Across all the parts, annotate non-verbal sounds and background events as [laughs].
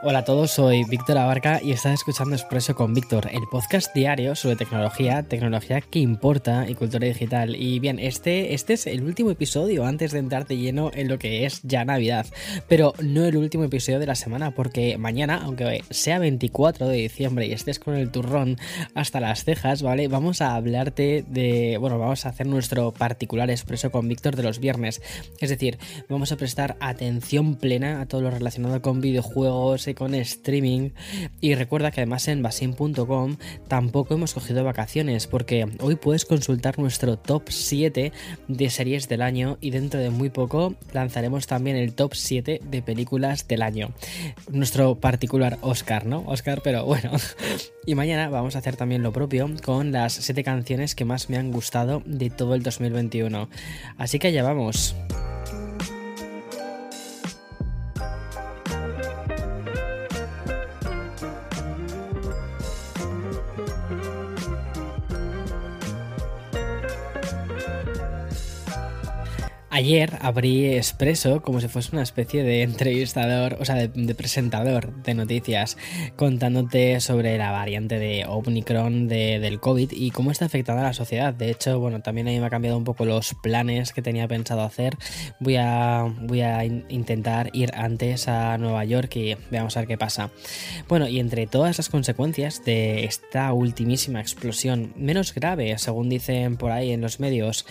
Hola a todos, soy Víctor Abarca y estás escuchando Expreso con Víctor, el podcast diario sobre tecnología, tecnología que importa y cultura digital. Y bien, este, este es el último episodio antes de entrar de lleno en lo que es ya Navidad, pero no el último episodio de la semana, porque mañana, aunque sea 24 de diciembre y estés con el turrón hasta las cejas, ¿vale? Vamos a hablarte de, bueno, vamos a hacer nuestro particular Expreso con Víctor de los viernes. Es decir, vamos a prestar atención plena a todo lo relacionado con videojuegos, con streaming. Y recuerda que además en basin.com tampoco hemos cogido vacaciones porque hoy puedes consultar nuestro top 7 de series del año y dentro de muy poco lanzaremos también el top 7 de películas del año. Nuestro particular Oscar, ¿no? Oscar, pero bueno. [laughs] Y mañana vamos a hacer también lo propio con las 7 canciones que más me han gustado de todo el 2021. Así que allá vamos. Ayer abrí Expreso como si fuese una especie de entrevistador, o sea, de, presentador de noticias, contándote sobre la variante de Omicron del COVID y cómo está afectando a la sociedad. De hecho, bueno, también a mí me ha cambiado un poco los planes que tenía pensado hacer. Voy a, voy a intentar ir antes a Nueva York y veamos a ver qué pasa. Bueno, y entre todas las consecuencias de esta ultimísima explosión, menos grave, según dicen por ahí en los medios,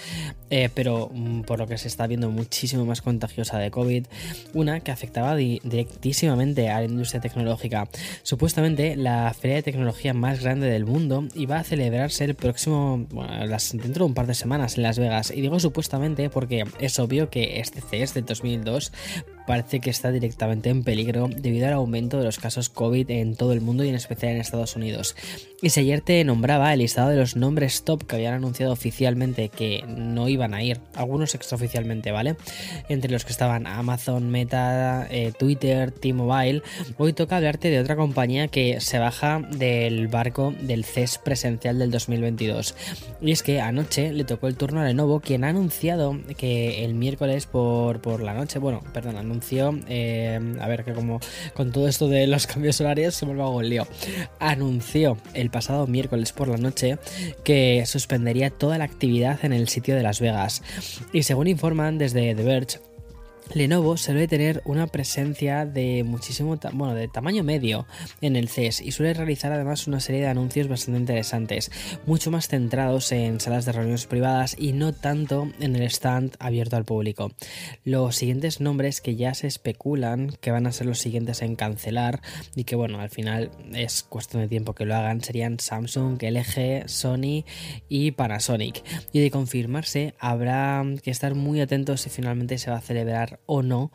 eh, pero mm, por lo que se está viendo muchísimo más contagiosa de COVID, una que afectaba directísimamente a la industria tecnológica. Supuestamente la feria de tecnología más grande del mundo iba a celebrarse el próximo, dentro de un par de semanas en Las Vegas. Y digo supuestamente porque es obvio que este CES de 2002 parece que está directamente en peligro debido al aumento de los casos COVID en todo el mundo y en especial en Estados Unidos. Y si ayer te nombraba el listado de los nombres top que habían anunciado oficialmente que no iban a ir, algunos extraoficialmente, ¿vale? Entre los que estaban Amazon, Meta, eh, Twitter, T-Mobile, hoy toca hablarte de otra compañía que se baja del barco del CES presencial del 2022. Y es que anoche le tocó el turno a Lenovo, quien ha anunciado que el miércoles por, por la noche, bueno, perdón, anunció eh, a ver que como con todo esto de los [laughs] cambios horarios se me hago el lío, anunció el pasado miércoles por la noche que suspendería toda la actividad en el sitio de Las Vegas. Y según informan desde The Verge, Lenovo suele tener una presencia de muchísimo, bueno, de tamaño medio en el CES y suele realizar además una serie de anuncios bastante interesantes, mucho más centrados en salas de reuniones privadas y no tanto en el stand abierto al público. Los siguientes nombres que ya se especulan que van a ser los siguientes en cancelar y que bueno, al final es cuestión de tiempo que lo hagan serían Samsung, LG, Sony y Panasonic. Y de confirmarse habrá que estar muy atentos si finalmente se va a celebrar o no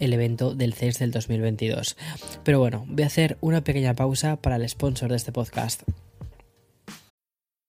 el evento del CES del 2022. Pero bueno, voy a hacer una pequeña pausa para el sponsor de este podcast.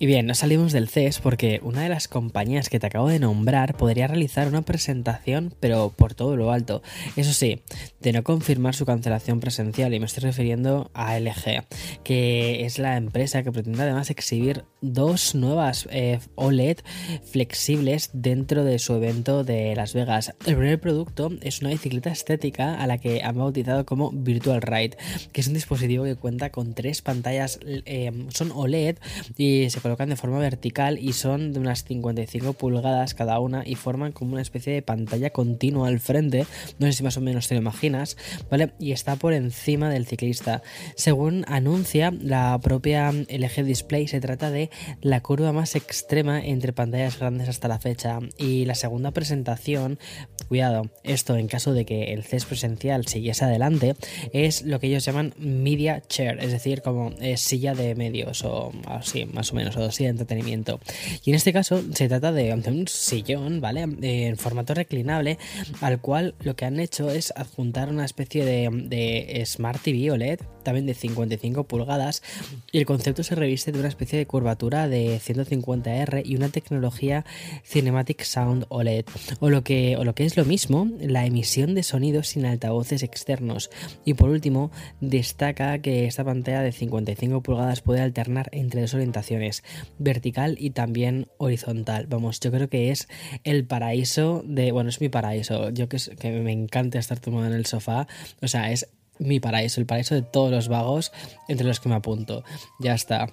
Y bien, no salimos del CES porque una de las compañías que te acabo de nombrar podría realizar una presentación, pero por todo lo alto. Eso sí, de no confirmar su cancelación presencial, y me estoy refiriendo a LG, que es la empresa que pretende además exhibir dos nuevas eh, OLED flexibles dentro de su evento de Las Vegas. El primer producto es una bicicleta estética a la que han bautizado como Virtual Ride, que es un dispositivo que cuenta con tres pantallas, eh, son OLED y se colocan de forma vertical y son de unas 55 pulgadas cada una y forman como una especie de pantalla continua al frente, no sé si más o menos te lo imaginas, ¿vale? Y está por encima del ciclista. Según anuncia la propia LG Display, se trata de la curva más extrema entre pantallas grandes hasta la fecha y la segunda presentación, cuidado, esto en caso de que el CES presencial siguiese adelante, es lo que ellos llaman media chair, es decir, como eh, silla de medios o así, más o menos, de entretenimiento. Y en este caso se trata de, un sillón, ¿vale? en formato reclinable, al cual lo que han hecho es adjuntar una especie de, de Smart TV OLED, también de 55 pulgadas, y el concepto se reviste de una especie de curvatura de 150R y una tecnología Cinematic Sound OLED, o lo que, o lo que es lo mismo, la emisión de sonidos sin altavoces externos. Y por último, destaca que esta pantalla de 55 pulgadas puede alternar entre dos orientaciones, vertical y también horizontal. Vamos, yo creo que es el paraíso de, bueno, es mi paraíso, yo que, que me encanta estar tomado en el sofá, o sea, es mi paraíso, el paraíso de todos los vagos entre los que me apunto. Ya está.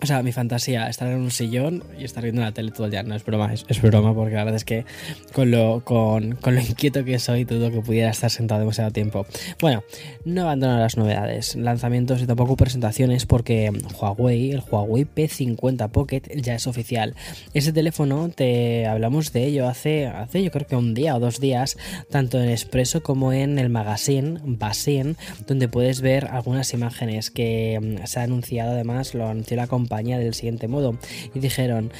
O sea, mi fantasía, estar en un sillón y estar viendo la tele todo el día. No es broma, es, broma, porque la verdad es que con lo, con, con, lo inquieto que soy, dudo que pudiera estar sentado demasiado tiempo. Bueno, no abandono las novedades, lanzamientos y tampoco presentaciones, porque Huawei, el Huawei P50 Pocket, ya es oficial. Ese teléfono, te hablamos de ello hace, hace yo creo que un día o dos días, tanto en Expreso como en el magazine Basin, donde puedes ver algunas imágenes que mm, se ha anunciado, además, lo anunció la compañía del siguiente modo. Y dijeron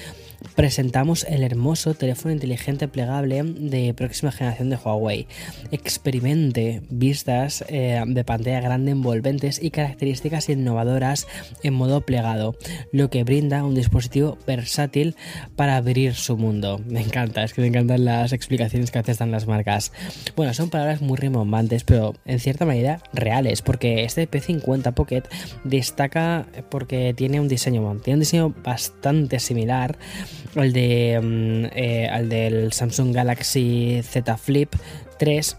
presentamos el hermoso teléfono inteligente plegable de próxima generación de Huawei. Experimente vistas eh, de pantalla grande envolventes y características innovadoras en modo plegado, lo que brinda un dispositivo versátil para abrir su mundo. Me encanta, es que me encantan las explicaciones que dan las marcas. Bueno, son palabras muy rimbombantes, pero en cierta manera reales, porque este P50 Pocket destaca porque tiene un diseño, tiene un diseño bastante similar al, de, mm, eh, al del Samsung Galaxy Z Flip 3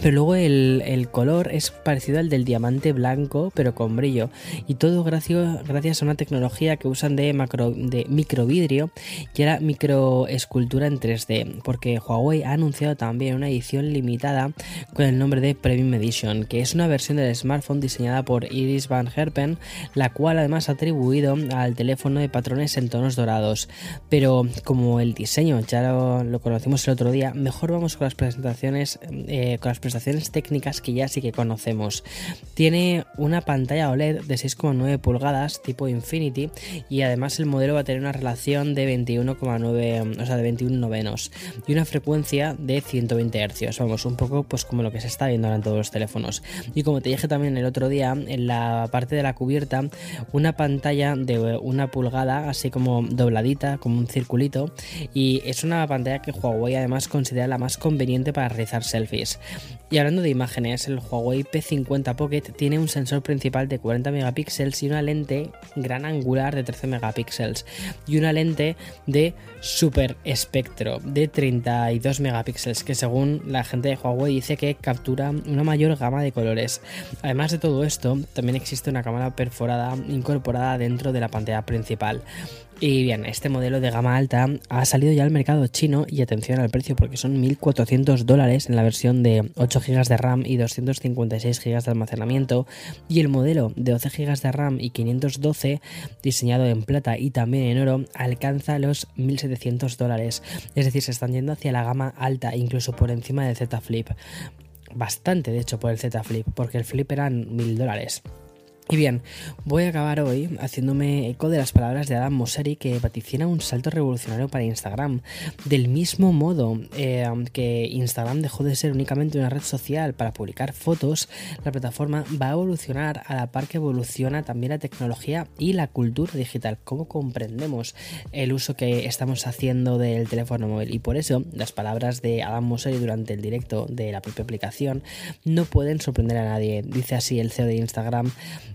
pero luego el, color es parecido al del diamante blanco, pero con brillo. Y todo gracias, gracias a una tecnología que usan de, macro, de microvidrio y era microescultura en 3D. Porque Huawei ha anunciado también una edición limitada con el nombre de Premium Edition, que es una versión del smartphone diseñada por Iris Van Herpen, la cual además ha atribuido al teléfono de patrones en tonos dorados. Pero como el diseño ya lo, conocimos el otro día, mejor vamos con las presentaciones, eh, con las prestaciones técnicas que ya sí que conocemos. Tiene una pantalla OLED de 6,9 pulgadas tipo Infinity y además el modelo va a tener una relación de 21,9, o sea, de 21 novenos y una frecuencia de 120 Hz. Vamos, un poco pues como lo que se está viendo ahora en todos los teléfonos. Y como te dije también el otro día, en la parte de la cubierta, una pantalla de una pulgada, así como dobladita, como un circulito, y es una pantalla que Huawei además considera la más conveniente para realizar selfies. Y hablando de imágenes, el Huawei P50 Pocket tiene un sensor principal de 40 megapíxeles y una lente gran angular de 13 megapíxeles y una lente de super espectro de 32 megapíxeles que según la gente de Huawei dice que captura una mayor gama de colores. Además de todo esto, también existe una cámara perforada incorporada dentro de la pantalla principal. Y bien, este modelo de gama alta ha salido ya al mercado chino y atención al precio porque son 1.400 dólares en la versión de 8 GB de RAM y 256 GB de almacenamiento y el modelo de 12 GB de RAM y 512 diseñado en plata y también en oro alcanza los 1.700 dólares. Es decir, se están yendo hacia la gama alta incluso por encima del Z Flip. Bastante de hecho por el Z Flip porque el Flip eran 1.000 dólares. Y bien, voy a acabar hoy haciéndome eco de las palabras de Adam Mosseri que vaticina un salto revolucionario para Instagram. Del mismo modo eh, que Instagram dejó de ser únicamente una red social para publicar fotos, la plataforma va a evolucionar a la par que evoluciona también la tecnología y la cultura digital. ¿Cómo comprendemos el uso que estamos haciendo del teléfono móvil? Y por eso las palabras de Adam Mosseri durante el directo de la propia aplicación no pueden sorprender a nadie. Dice así el CEO de Instagram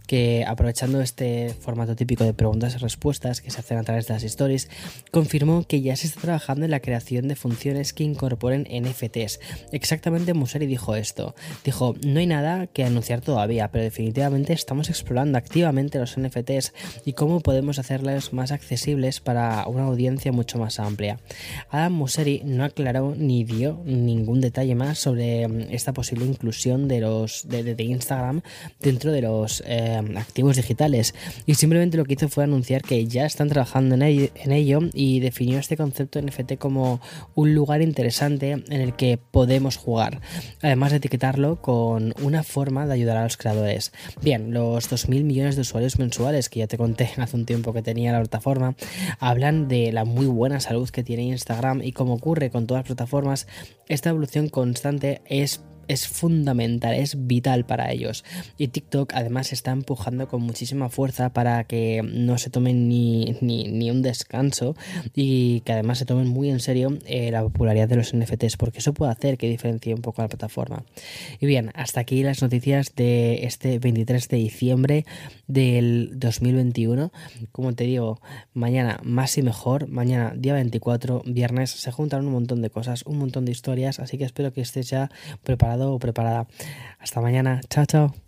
que aprovechando este formato típico de preguntas y respuestas que se hacen a través de las stories, confirmó que ya se está trabajando en la creación de funciones que incorporen NFTs. Exactamente Museri dijo esto. Dijo, no hay nada que anunciar todavía, pero definitivamente estamos explorando activamente los NFTs y cómo podemos hacerlos más accesibles para una audiencia mucho más amplia. Adam Museri no aclaró ni dio ningún detalle más sobre mm, esta posible inclusión de los de, Instagram dentro de los eh, activos digitales y simplemente lo que hizo fue anunciar que ya están trabajando en ello, en ello y definió este concepto NFT como un lugar interesante en el que podemos jugar, además de etiquetarlo con una forma de ayudar a los creadores. Bien, los 2.000 millones de usuarios mensuales que ya te conté [laughs] hace un tiempo que tenía la plataforma hablan de la muy buena salud que tiene Instagram y como ocurre con todas las plataformas, esta evolución constante es es fundamental, es vital para ellos. Y TikTok además está empujando con muchísima fuerza para que no se tomen ni, ni, un descanso y que además se tomen muy en serio eh, la popularidad de los NFTs, porque eso puede hacer que diferencie un poco la plataforma. Y bien, hasta aquí las noticias de este 23 de diciembre del 2021. Como te digo, mañana más y mejor, mañana día 24, viernes, se juntan un montón de cosas, un montón de historias, así que espero que estés ya o preparada. Hasta mañana. Chao, chao.